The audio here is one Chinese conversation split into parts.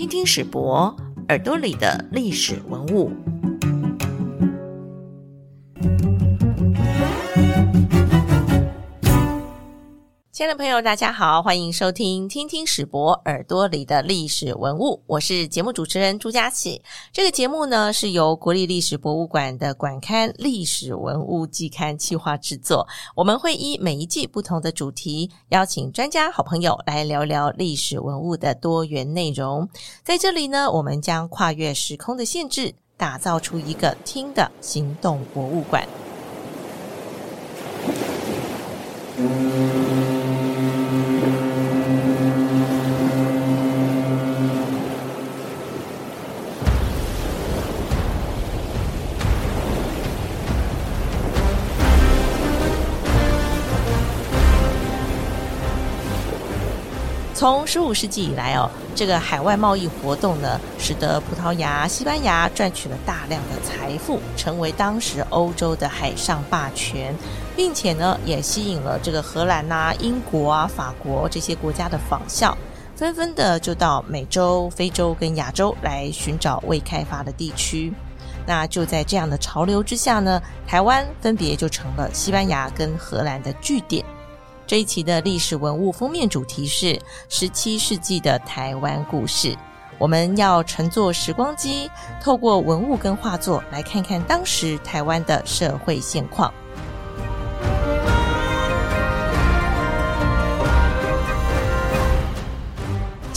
听听史博耳朵里的历史文物。亲爱的朋友，大家好，欢迎收听《听听史博耳朵里的历史文物》，我是节目主持人朱佳琪。这个节目呢是由国立历史博物馆的馆刊《历史文物季刊》企划制作。我们会依每一季不同的主题，邀请专家好朋友来聊聊历史文物的多元内容。在这里呢，我们将跨越时空的限制，打造出一个听的行动博物馆。从十五世纪以来哦，这个海外贸易活动呢，使得葡萄牙、西班牙赚取了大量的财富，成为当时欧洲的海上霸权，并且呢，也吸引了这个荷兰呐、英国啊、法国这些国家的仿效，纷纷的就到美洲、非洲跟亚洲来寻找未开发的地区。那就在这样的潮流之下呢，台湾分别就成了西班牙跟荷兰的据点。这一期的历史文物封面主题是十七世纪的台湾故事。我们要乘坐时光机，透过文物跟画作来看看当时台湾的社会现况。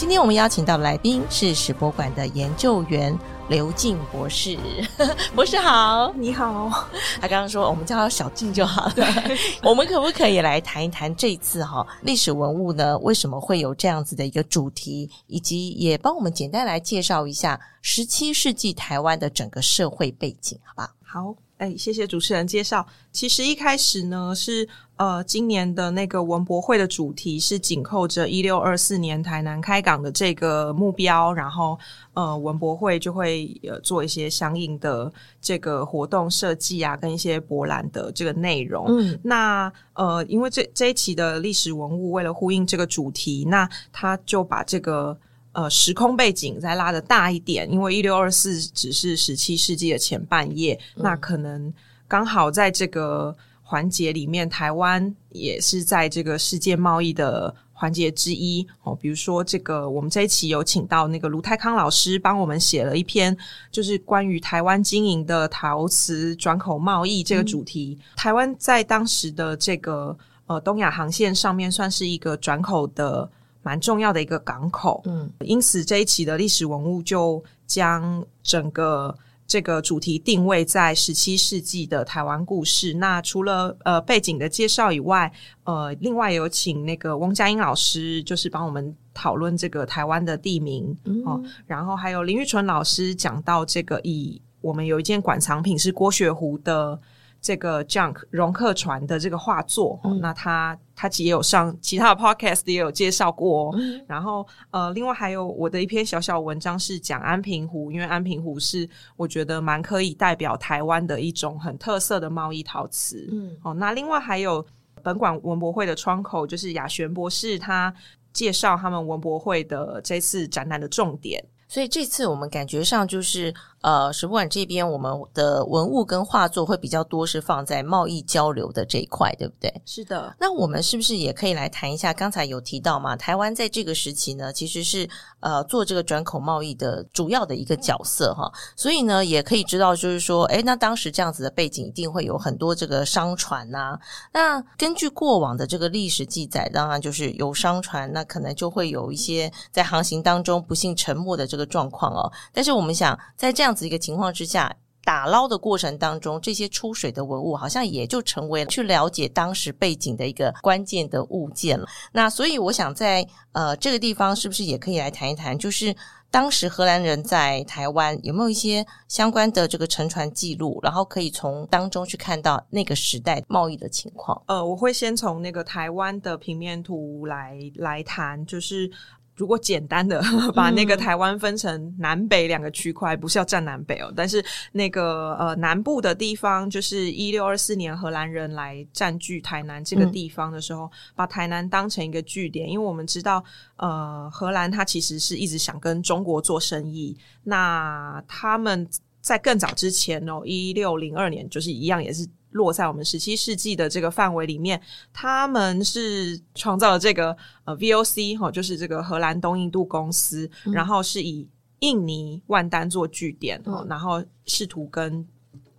今天我们邀请到的来宾是史博馆的研究员。刘静博士，博士好，你好。他刚刚说我们叫他小静就好了。我们可不可以来谈一谈这次哈历史文物呢？为什么会有这样子的一个主题，以及也帮我们简单来介绍一下十七世纪台湾的整个社会背景，好不好？谢谢主持人介绍。其实一开始呢，是呃，今年的那个文博会的主题是紧扣着一六二四年台南开港的这个目标，然后呃，文博会就会呃做一些相应的这个活动设计啊，跟一些博览的这个内容。嗯，那呃，因为这这一期的历史文物为了呼应这个主题，那他就把这个。呃，时空背景再拉的大一点，因为一六二四只是十七世纪的前半叶，那可能刚好在这个环节里面，台湾也是在这个世界贸易的环节之一哦。比如说，这个我们这一期有请到那个卢泰康老师帮我们写了一篇，就是关于台湾经营的陶瓷转口贸易这个主题。台湾在当时的这个呃东亚航线上面，算是一个转口的。蛮重要的一个港口，嗯，因此这一期的历史文物就将整个这个主题定位在十七世纪的台湾故事。那除了呃背景的介绍以外，呃，另外有请那个翁佳音老师，就是帮我们讨论这个台湾的地名哦。然后还有林玉纯老师讲到这个，以我们有一件馆藏品是郭雪湖的。这个 Junk 容客船的这个画作，那他他也有上其他的 podcast 也有介绍过。然后呃，另外还有我的一篇小小文章是讲安平湖，因为安平湖是我觉得蛮可以代表台湾的一种很特色的贸易陶瓷。嗯，哦，那另外还有本馆文博会的窗口，就是雅璇博士他介绍他们文博会的这次展览的重点。所以这次我们感觉上就是。呃，史博馆这边我们的文物跟画作会比较多，是放在贸易交流的这一块，对不对？是的。那我们是不是也可以来谈一下？刚才有提到嘛，台湾在这个时期呢，其实是呃做这个转口贸易的主要的一个角色哈。所以呢，也可以知道，就是说，哎，那当时这样子的背景，一定会有很多这个商船呐。那根据过往的这个历史记载，当然就是有商船，那可能就会有一些在航行当中不幸沉没的这个状况哦。但是我们想，在这样子一个情况之下，打捞的过程当中，这些出水的文物好像也就成为了去了解当时背景的一个关键的物件了。那所以我想在呃这个地方，是不是也可以来谈一谈，就是当时荷兰人在台湾有没有一些相关的这个沉船记录，然后可以从当中去看到那个时代贸易的情况。呃，我会先从那个台湾的平面图来来谈，就是。如果简单的 把那个台湾分成南北两个区块，不是要占南北哦，但是那个呃南部的地方，就是一六二四年荷兰人来占据台南这个地方的时候，把台南当成一个据点，因为我们知道，呃，荷兰它其实是一直想跟中国做生意，那他们在更早之前哦，一六零二年就是一样也是。落在我们十七世纪的这个范围里面，他们是创造了这个呃 VOC 哈，就是这个荷兰东印度公司，然后是以印尼万丹做据点，然后试图跟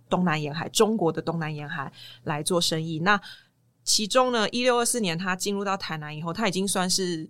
东南沿海中国的东南沿海来做生意。那其中呢，一六二四年他进入到台南以后，他已经算是。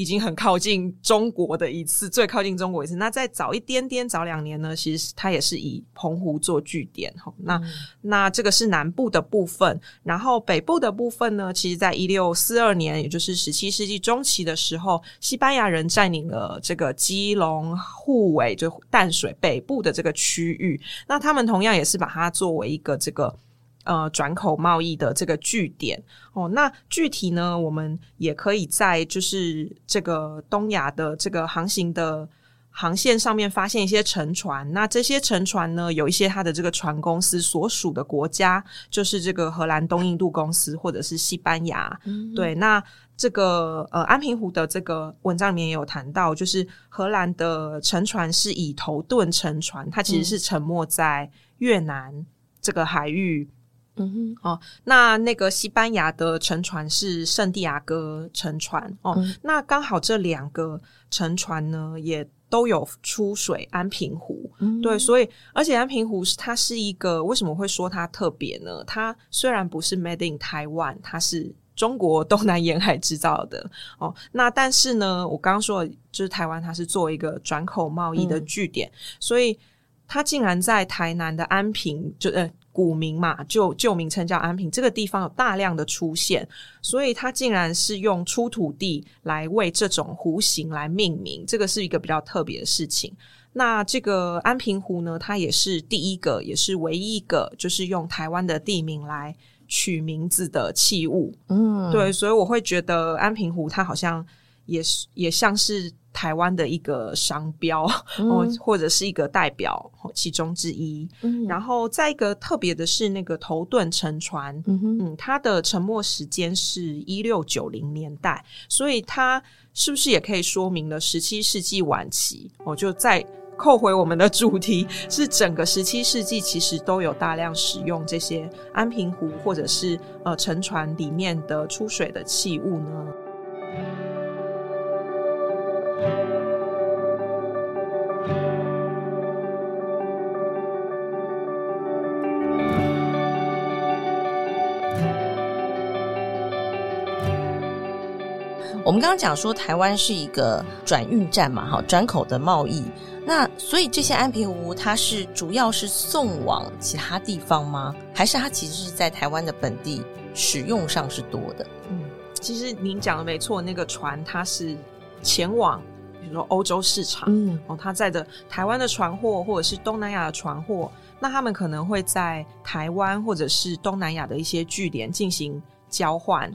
已经很靠近中国的一次，最靠近中国一次。那再早一点点，早两年呢，其实它也是以澎湖做据点哈。那那这个是南部的部分，然后北部的部分呢，其实在一六四二年，也就是十七世纪中期的时候，西班牙人占领了这个基隆、护卫，就淡水北部的这个区域。那他们同样也是把它作为一个这个。呃，转口贸易的这个据点哦，那具体呢，我们也可以在就是这个东亚的这个航行的航线上面发现一些沉船。那这些沉船呢，有一些它的这个船公司所属的国家，就是这个荷兰东印度公司或者是西班牙。对，那这个呃安平湖的这个文章里面也有谈到，就是荷兰的沉船是以头盾沉船，它其实是沉没在越南这个海域。嗯哼，哦，那那个西班牙的沉船是圣地亚哥沉船哦，那刚好这两个沉船呢，也都有出水安平湖，对，所以而且安平湖是它是一个为什么会说它特别呢？它虽然不是 Made in Taiwan，它是中国东南沿海制造的哦，那但是呢，我刚刚说就是台湾它是作为一个转口贸易的据点，所以它竟然在台南的安平就呃。古名嘛，就旧名称叫安平，这个地方有大量的出现，所以它竟然是用出土地来为这种弧形来命名，这个是一个比较特别的事情。那这个安平湖呢，它也是第一个，也是唯一一个，就是用台湾的地名来取名字的器物。嗯，对，所以我会觉得安平湖它好像也是也像是。台湾的一个商标，哦，或者是一个代表其中之一。然后再一个特别的是，那个头盾沉船，嗯，它的沉没时间是一六九零年代，所以它是不是也可以说明了十七世纪晚期？我就再扣回我们的主题，是整个十七世纪其实都有大量使用这些安平湖或者是呃沉船里面的出水的器物呢？我们刚刚讲说台湾是一个转运站嘛，哈，转口的贸易。那所以这些安平湖它是主要是送往其他地方吗？还是它其实是在台湾的本地使用上是多的？嗯，其实您讲的没错，那个船它是前往比如说欧洲市场，嗯，哦，它载着台湾的船货或者是东南亚的船货，那他们可能会在台湾或者是东南亚的一些据点进行。交换，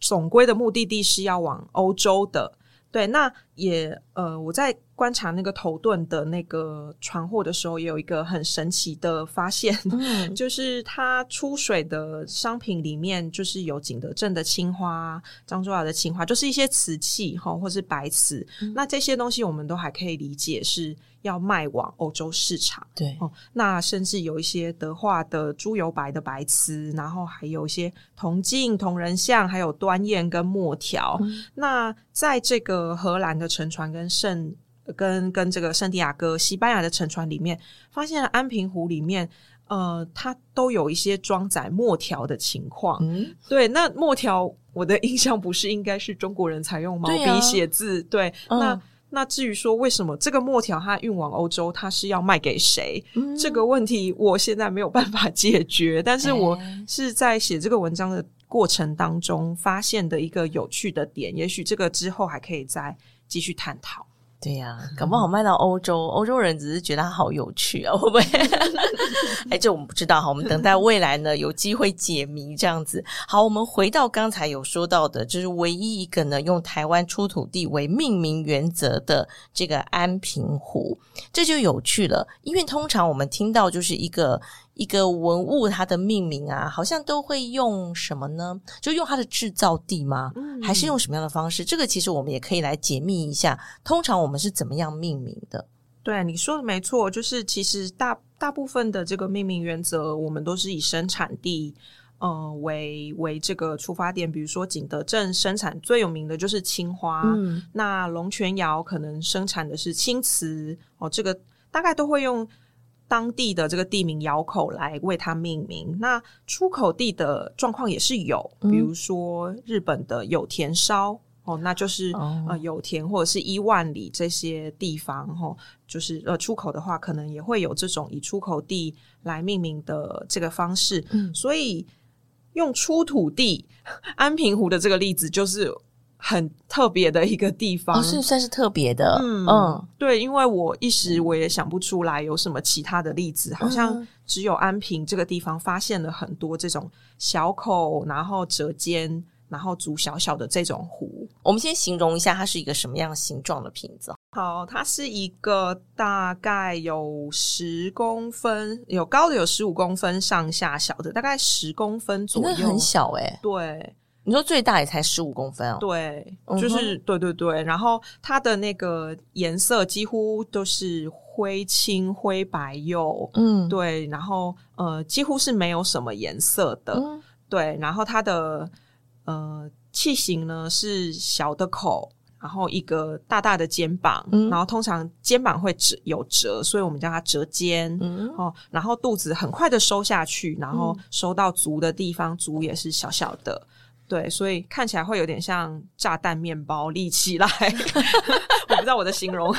总归的目的地是要往欧洲的。对，那也呃，我在观察那个头盾的那个船货的时候，也有一个很神奇的发现，就是它出水的商品里面，就是有景德镇的青花、漳州窑的青花，就是一些瓷器哈，或是白瓷。那这些东西我们都还可以理解是。要卖往欧洲市场，对哦，那甚至有一些德化的猪油白的白瓷，然后还有一些铜镜、铜人像，还有端砚跟墨条。那在这个荷兰的沉船跟圣跟跟这个圣地亚哥、西班牙的沉船里面，发现了安平湖里面，呃，它都有一些装载墨条的情况。嗯，对，那墨条，我的印象不是应该是中国人才用毛笔写字？对，那。那至于说为什么这个墨条它运往欧洲，它是要卖给谁？这个问题我现在没有办法解决。但是我是在写这个文章的过程当中发现的一个有趣的点，也许这个之后还可以再继续探讨。对呀，搞不好卖到欧洲，欧洲人只是觉得它好有趣啊，会不会？哎，这我们不知道哈，我们等待未来呢有机会解谜这样子。好，我们回到刚才有说到的，就是唯一一个呢用台湾出土地为命名原则的这个安平湖，这就有趣了，因为通常我们听到就是一个。一个文物它的命名啊，好像都会用什么呢？就用它的制造地吗？还是用什么样的方式？这个其实我们也可以来解密一下。通常我们是怎么样命名的？对，你说的没错，就是其实大大部分的这个命名原则，我们都是以生产地呃为为这个出发点。比如说景德镇生产最有名的就是青花，那龙泉窑可能生产的是青瓷哦，这个大概都会用。当地的这个地名窑口来为它命名，那出口地的状况也是有，比如说日本的有田烧哦，那就是呃有田或者是一万里这些地方哈，就是呃出口的话，可能也会有这种以出口地来命名的这个方式，所以用出土地 安平湖的这个例子就是。很特别的一个地方，是算是特别的，嗯，对，因为我一时我也想不出来有什么其他的例子，好像只有安平这个地方发现了很多这种小口，然后折尖，然后足小小的这种壶。我们先形容一下，它是一个什么样形状的瓶子？好，它是一个大概有十公分，有高的有十五公分上下，小的大概十公分左右，很小哎，对。你说最大也才十五公分哦？对，就是对对对。然后它的那个颜色几乎都是灰青、灰白釉，嗯，对。然后呃，几乎是没有什么颜色的，对。然后它的呃器型呢是小的口，然后一个大大的肩膀，然后通常肩膀会折有折，所以我们叫它折肩。哦，然后肚子很快的收下去，然后收到足的地方，足也是小小的。对，所以看起来会有点像炸弹面包立起来，我不知道我的形容，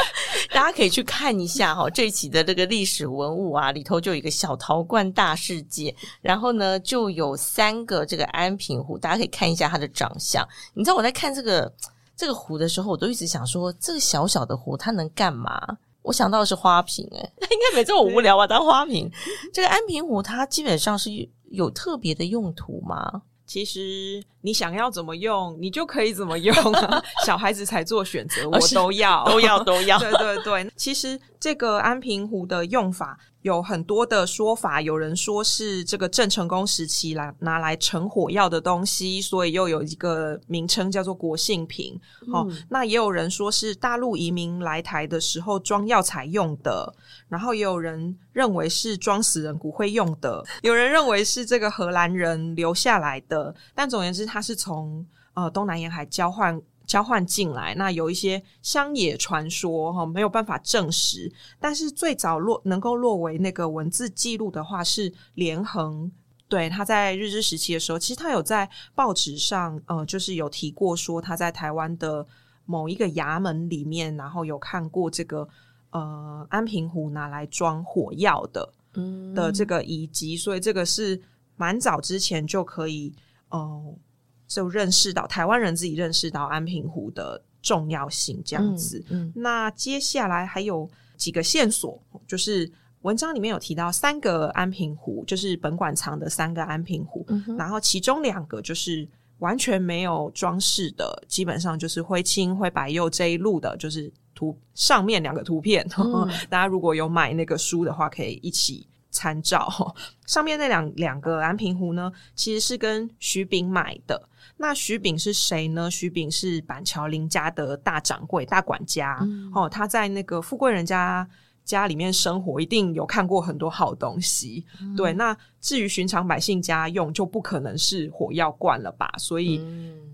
大家可以去看一下哈。这一期的这个历史文物啊，里头就有一个小陶罐大世界，然后呢就有三个这个安平湖，大家可以看一下它的长相。你知道我在看这个这个湖的时候，我都一直想说，这个小小的湖它能干嘛？我想到的是花瓶，哎，应该没这么无聊吧？当花瓶，这个安平湖它基本上是有特别的用途吗？其实你想要怎么用，你就可以怎么用。小孩子才做选择，我都要，都要，都要。对对对，其实这个安平壶的用法。有很多的说法，有人说是这个郑成功时期来拿来盛火药的东西，所以又有一个名称叫做国姓瓶。哦，那也有人说是大陆移民来台的时候装药材用的，然后也有人认为是装死人骨灰用的，有人认为是这个荷兰人留下来的。但总而言之，它是从呃东南沿海交换。交换进来，那有一些乡野传说哈，没有办法证实。但是最早落能够落为那个文字记录的话，是连横。对，他在日治时期的时候，其实他有在报纸上，呃，就是有提过说他在台湾的某一个衙门里面，然后有看过这个呃安平湖拿来装火药的嗯的这个遗迹，所以这个是蛮早之前就可以，嗯。就认识到台湾人自己认识到安平湖的重要性，这样子。那接下来还有几个线索，就是文章里面有提到三个安平湖，就是本馆藏的三个安平湖，然后其中两个就是完全没有装饰的，基本上就是灰青灰白釉这一路的，就是图上面两个图片。大家如果有买那个书的话，可以一起。参照 上面那两两个蓝瓶壶呢，其实是跟徐炳买的。那徐炳是谁呢？徐炳是板桥林家的大掌柜、大管家哦。他在那个富贵人家家里面生活，一定有看过很多好东西。对，那至于寻常百姓家用，就不可能是火药罐了吧？所以。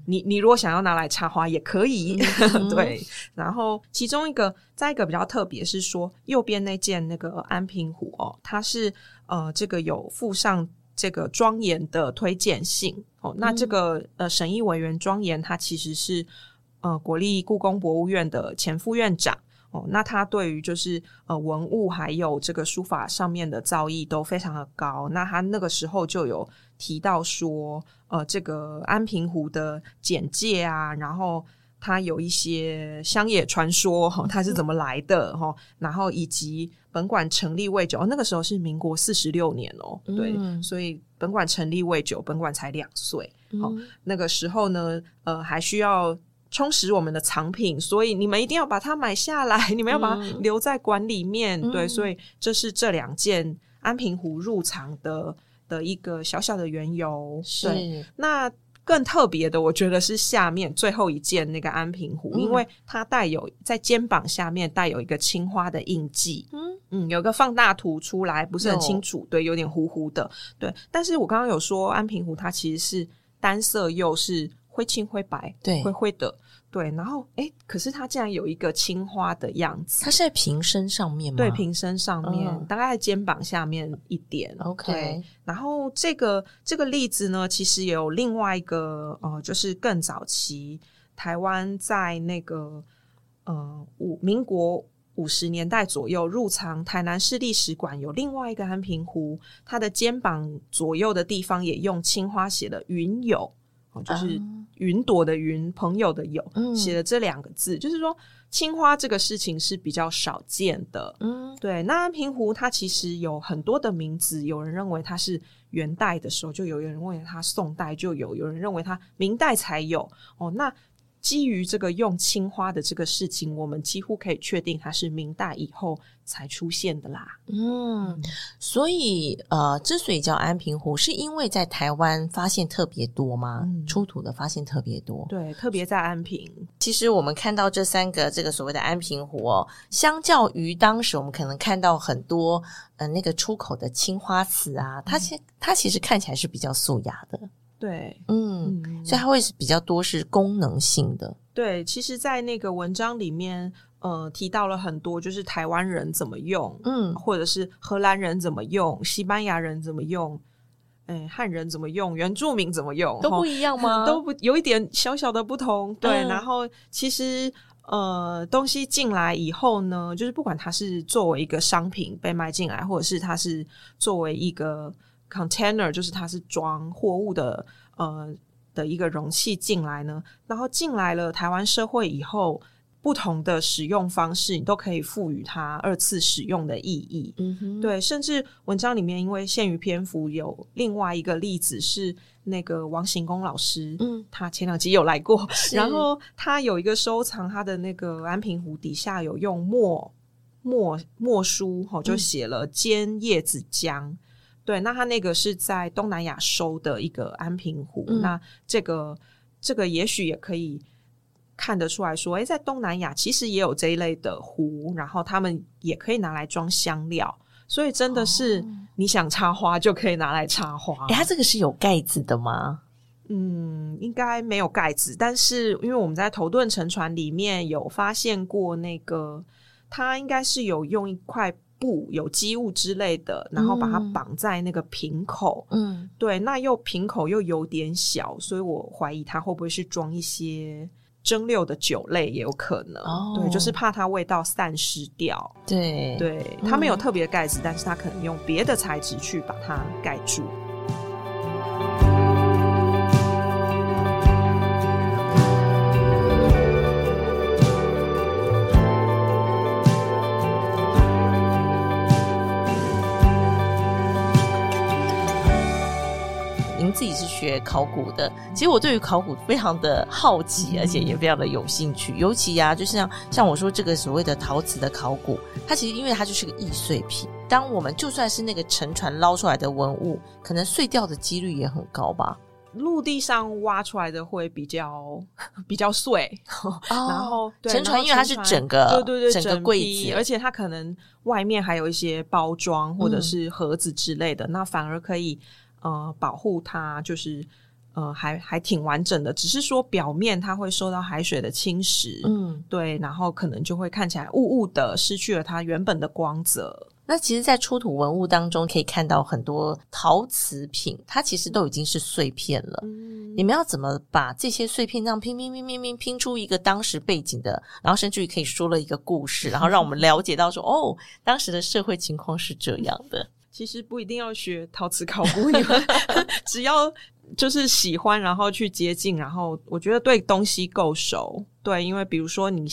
你你如果想要拿来插花也可以，对。然后其中一个再一个比较特别是说，右边那件那个安平壶哦，它是呃这个有附上这个庄严的推荐信哦。那这个呃审议委员庄严，他其实是呃国立故宫博物院的前副院长哦。那他对于就是呃文物还有这个书法上面的造诣都非常的高。那他那个时候就有提到说。呃，这个安平湖的简介啊，然后他有一些乡野传说哈，它是怎么来的哈，然后以及本馆成立未久，那个时候是民国四十六年哦，对，所以本馆成立未久，本馆才两岁，好，那个时候呢，呃，还需要。充实我们的藏品，所以你们一定要把它买下来，你们要把它留在馆里面。对，所以这是这两件安平湖入藏的的一个小小的缘由。是那更特别的，我觉得是下面最后一件那个安平湖，因为它带有在肩膀下面带有一个青花的印记。嗯嗯，有个放大图出来，不是很清楚，对，有点糊糊的。对，但是我刚刚有说安平湖它其实是单色釉是。灰青灰白，对，灰灰的，对。然后，哎，可是它竟然有一个青花的样子。它是在瓶身上面吗？对，瓶身上面，大概在肩膀下面一点。OK。然后这个这个例子呢，其实有另外一个，呃，就是更早期台湾在那个呃五民国五十年代左右入藏台南市历史馆，有另外一个安平湖，它的肩膀左右的地方也用青花写了“云友”。就是云朵的云，朋友的友，写了这两个字，就是说青花这个事情是比较少见的。嗯，对。那安平湖它其实有很多的名字，有人认为它是元代的时候就有，有人认为它宋代就有，有人认为它明代才有。哦，那。基于这个用青花的这个事情，我们几乎可以确定它是明代以后才出现的啦。嗯，所以呃，之所以叫安平湖，是因为在台湾发现特别多吗？出土的发现特别多，对，特别在安平。其实我们看到这三个这个所谓的安平湖哦，相较于当时我们可能看到很多呃那个出口的青花瓷啊，它其它其实看起来是比较素雅的。对，嗯，所以它会是比较多是功能性的。对，其实，在那个文章里面，呃，提到了很多，就是台湾人怎么用，嗯，或者是荷兰人怎么用，西班牙人怎么用，哎，汉人怎么用，原住民怎么用，都不一样吗？都不有一点小小的不同。对，然后其实，呃，东西进来以后呢，就是不管它是作为一个商品被卖进来，或者是它是作为一个。Container 就是它是装货物的，呃的一个容器进来呢，然后进来了台湾社会以后，不同的使用方式，你都可以赋予它二次使用的意义。嗯哼，对，甚至文章里面因为限于篇幅，有另外一个例子是那个王行公老师，嗯，他前两集有来过，然后他有一个收藏，他的那个安平湖底下有用墨墨墨书，哈，就写了煎叶子浆。对，那它那个是在东南亚收的一个安平湖，那这个这个也许也可以看得出来说，哎，在东南亚其实也有这一类的壶，然后他们也可以拿来装香料，所以真的是你想插花就可以拿来插花。哎，它这个是有盖子的吗？嗯，应该没有盖子，但是因为我们在头盾沉船里面有发现过那个，它应该是有用一块。布有机物之类的，然后把它绑在那个瓶口。嗯，对，那又瓶口又有点小，所以我怀疑它会不会是装一些蒸馏的酒类，也有可能。哦，对，就是怕它味道散失掉。对，对，它没有特别盖子，但是它可能用别的材质去把它盖住。自己是学考古的，其实我对于考古非常的好奇，而且也非常的有兴趣。尤其呀，就像像我说这个所谓的陶瓷的考古，它其实因为它就是个易碎品。当我们就算是那个沉船捞出来的文物，可能碎掉的几率也很高吧。陆地上挖出来的会比较 比较碎，然后沉船因为它是整个对对对整个柜子，而且它可能外面还有一些包装或者是盒子之类的，那反而可以。呃，保护它就是呃，还还挺完整的，只是说表面它会受到海水的侵蚀，嗯，对，然后可能就会看起来雾雾的，失去了它原本的光泽。那其实，在出土文物当中，可以看到很多陶瓷品，它其实都已经是碎片了。你们要怎么把这些碎片这样拼拼拼拼拼拼出一个当时背景的，然后甚至于可以说了一个故事，然后让我们了解到说，哦，当时的社会情况是这样的。其实不一定要学陶瓷考古，你们 只要就是喜欢，然后去接近，然后我觉得对东西够熟，对，因为比如说你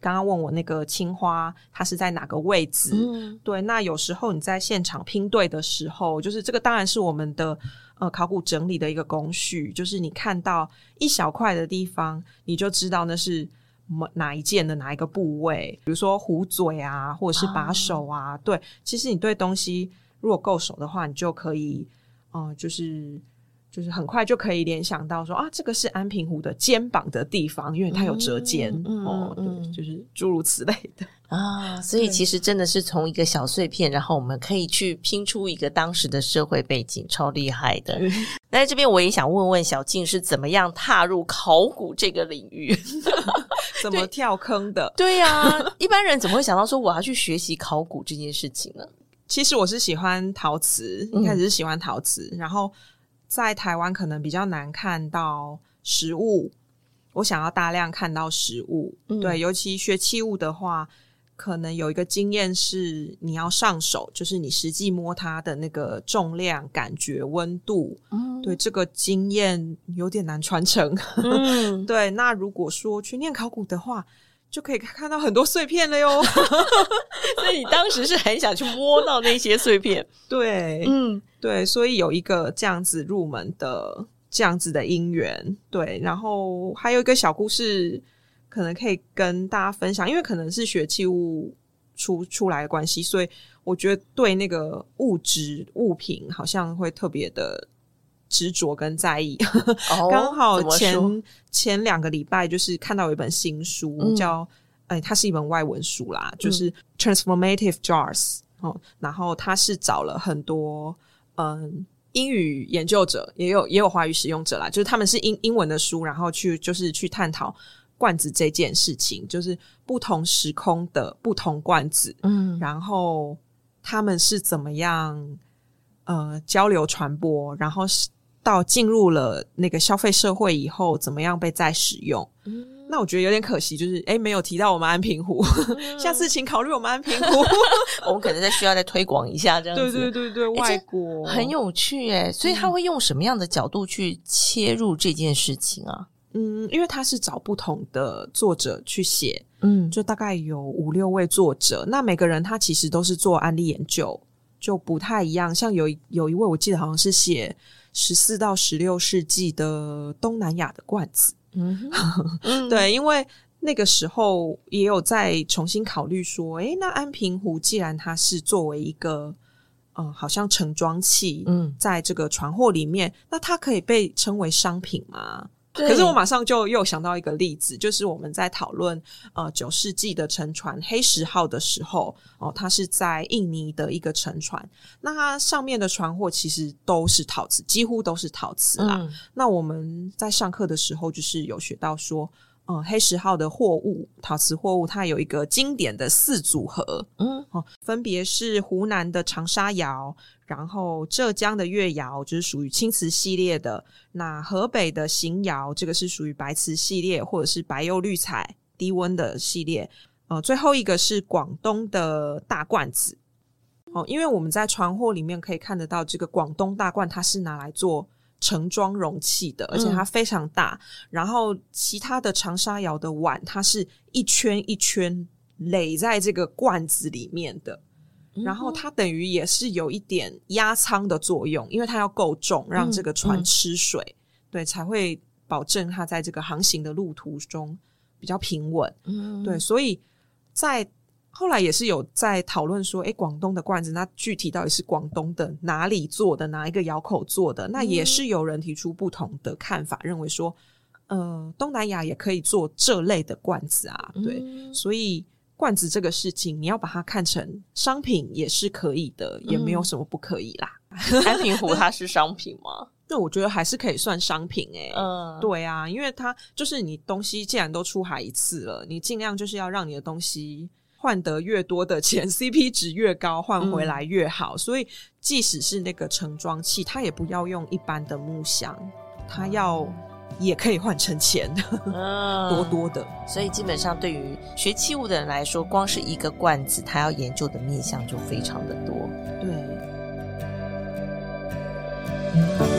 刚刚问我那个青花，它是在哪个位置？嗯对，那有时候你在现场拼对的时候，就是这个当然是我们的呃考古整理的一个工序，就是你看到一小块的地方，你就知道那是某哪一件的哪一个部位，比如说壶嘴啊，或者是把手啊。对，其实你对东西如果够熟的话，你就可以，嗯、就是。就是很快就可以联想到说啊，这个是安平湖的肩膀的地方，因为它有折肩、嗯哦，嗯对，就是诸如此类的。啊，所以其实真的是从一个小碎片，然后我们可以去拼出一个当时的社会背景，超厉害的。那在这边我也想问问小静是怎么样踏入考古这个领域？怎么跳坑的？对呀、一般人怎么会想到说我要去学习考古这件事情呢？其实我是喜欢陶瓷，嗯一开始是喜欢陶瓷，然后在台湾可能比较难看到实物，我想要大量看到实物。嗯对，尤其学器物的话，可能有一个经验是你要上手，就是你实际摸它的那个重量、感觉、温度，嗯，对这个经验有点难传承。嗯，对，那如果说去念考古的话，就可以看到很多碎片了哟。所以你当时是很想去摸到那些碎片，对，嗯对，所以有一个这样子入门的这样子的因缘，对，然后还有一个小故事，可能可以跟大家分享，因为可能是学器物出出来的关系，所以我觉得对那个物质物品好像会特别的执着跟在意。哦 刚好前前两个礼拜就是看到有一本新书，嗯叫哎，它是一本外文书啦，就是《Transformative Jars》哦，然后它是找了很多嗯。英语研究者也有也有华语使用者啦，就是他们是英英文的书，然后去就是去探讨罐子这件事情，就是不同时空的不同罐子，嗯然后他们是怎么样呃交流传播，然后是到进入了那个消费社会以后，怎么样被再使用？嗯那我觉得有点可惜，就是哎没有提到我们安平湖，下次请考虑我们安平湖。我们可能再需要再推广一下这样对子。对对对，外国很有趣哎，所以他会用什么样的角度去切入这件事情啊？嗯，因为他是找不同的作者去写，嗯就大概有五六位作者，那每个人他其实都是做案例研究，就不太一样。像有有一位我记得好像是写十四到十六世纪的东南亚的罐子，嗯对，因为那个时候也有在重新考虑说，诶，那安平湖既然它是作为一个嗯、呃好像盛装器，嗯，在这个船货里面，那它可以被称为商品吗？对。可是我马上就又想到一个例子，就是我们在讨论呃九世纪的沉船黑石号的时候，哦，它是在印尼的一个沉船，那它上面的船货其实都是陶瓷，几乎都是陶瓷啦。嗯。那我们在上课的时候，就是有学到说，嗯、黑石号的货物，陶瓷货物，它有一个经典的四组合，嗯哦，分别是湖南的长沙窑，然后浙江的越窑，就是属于青瓷系列的；那河北的邢窑，这个是属于白瓷系列，或者是白釉绿彩低温的系列。呃，最后一个是广东的大罐子。哦，因为我们在船货里面可以看得到，这个广东大罐它是拿来做盛装容器的，而且它非常大。然后其他的长沙窑的碗，它是一圈一圈垒在这个罐子里面的。然后它等于也是有一点压舱的作用，因为它要够重，让这个船嗯吃水，对，才会保证它在这个航行的路途中比较平稳。嗯对，所以在后来也是有在讨论说，诶，广东的罐子，那具体到底是广东的哪里做的，哪一个窑口做的？那也是有人提出不同的看法，认为说，呃，东南亚也可以做这类的罐子啊，对，嗯所以。罐子这个事情，你要把它看成商品也是可以的，也没有什么不可以啦。安平湖它是商品吗？那我觉得还是可以算商品诶、嗯，对啊，因为它就是你东西既然都出海一次了，你尽量就是要让你的东西换得越多的钱，CP 值越高，换回来越好。所以即使是那个盛装器，它也不要用一般的木箱，它要也可以换成钱，嗯多多的。所以基本上对于学器物的人来说，光是一个罐子，他要研究的面向就非常的多。对。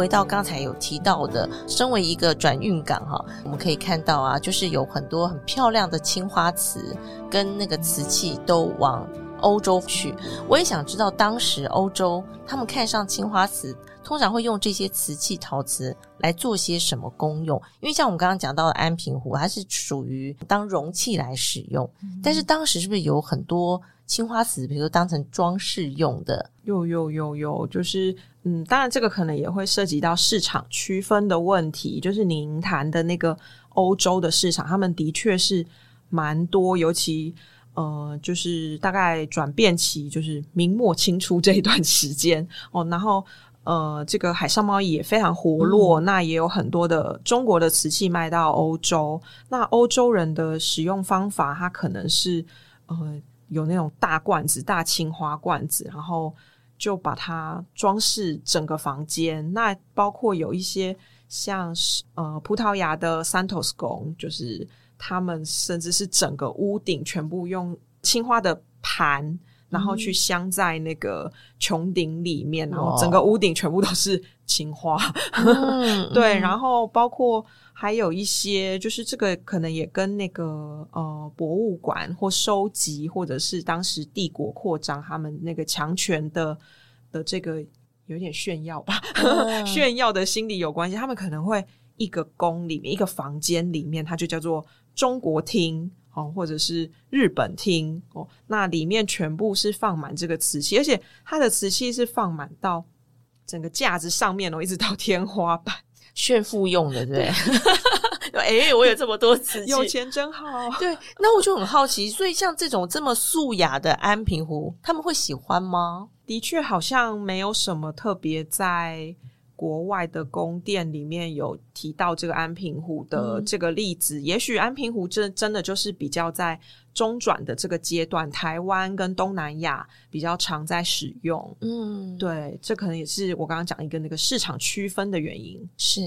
回到刚才有提到的，身为一个转运港哈，我们可以看到啊，就是有很多很漂亮的青花瓷跟那个瓷器都往欧洲去。我也想知道，当时欧洲他们看上青花瓷。通常会用这些瓷器陶瓷来做些什么功用？因为像我们刚刚讲到的安平壶，它是属于当容器来使用。但是当时是不是有很多青花瓷，比如说当成装饰用的？有有有有，就是嗯，当然这个可能也会涉及到市场区分的问题。就是您谈的那个欧洲的市场，他们的确是蛮多，尤其呃，就是大概转变期，就是明末清初这一段时间 哦，然后。呃，这个海上贸易也非常活络，那也有很多的中国的瓷器卖到欧洲。那欧洲人的使用方法，它可能是呃有那种大罐子、大青花罐子，然后就把它装饰整个房间。那包括有一些像是呃葡萄牙的 Santos 宫，就是他们甚至是整个屋顶全部用青花的盘。然后去镶在那个穹顶里面，然后整个屋顶全部都是青花。对，然后包括还有一些，就是这个可能也跟那个呃博物馆或收集，或者是当时帝国扩张他们那个强权的的这个有点炫耀吧，炫耀的心理有关系。他们可能会一个宫里面一个房间里面，它就叫做中国厅。哦，或者是日本厅哦，那里面全部是放满这个瓷器，而且它的瓷器是放满到整个架子上面哦，一直到天花板，炫富用的，对 哎，我有这么多瓷器，有钱真好。对，那我就很好奇，所以像这种这么素雅的安平湖，他们会喜欢吗？的确，好像没有什么特别在。国外的宫殿里面有提到这个安平湖的这个例子，也许安平湖真真的就是比较在中转的这个阶段，台湾跟东南亚比较常在使用。嗯，对，这可能也是我刚刚讲一个那个市场区分的原因。是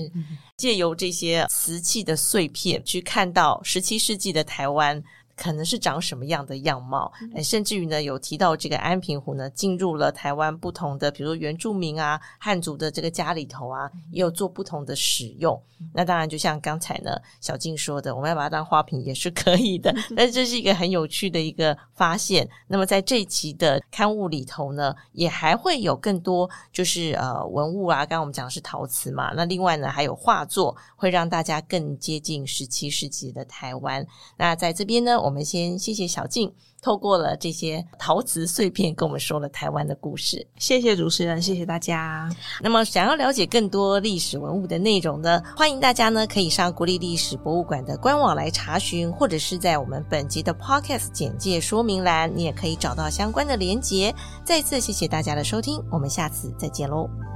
借由这些瓷器的碎片去看到十七世纪的台湾。可能是长什么样的样貌，甚至于呢，有提到这个安平湖呢，进入了台湾不同的，比如说原住民啊、汉族的这个家里头啊，也有做不同的使用。那当然，就像刚才呢，小静说的，我们要把它当花瓶也是可以的。但这是一个很有趣的一个发现。那么在这一期的刊物里头呢，也还会有更多，就是呃文物啊，刚刚我们讲的是陶瓷嘛，那另外呢，还有画作，会让大家更接近十七世纪的台湾。那在这边呢。我们先谢谢小静，透过了这些陶瓷碎片，跟我们说了台湾的故事。谢谢主持人，谢谢大家。那么，想要了解更多历史文物的内容呢，欢迎大家呢可以上国立历史博物馆的官网来查询，或者是在我们本集的 Podcast 简介说明栏，你也可以找到相关的连结。再次谢谢大家的收听，我们下次再见喽。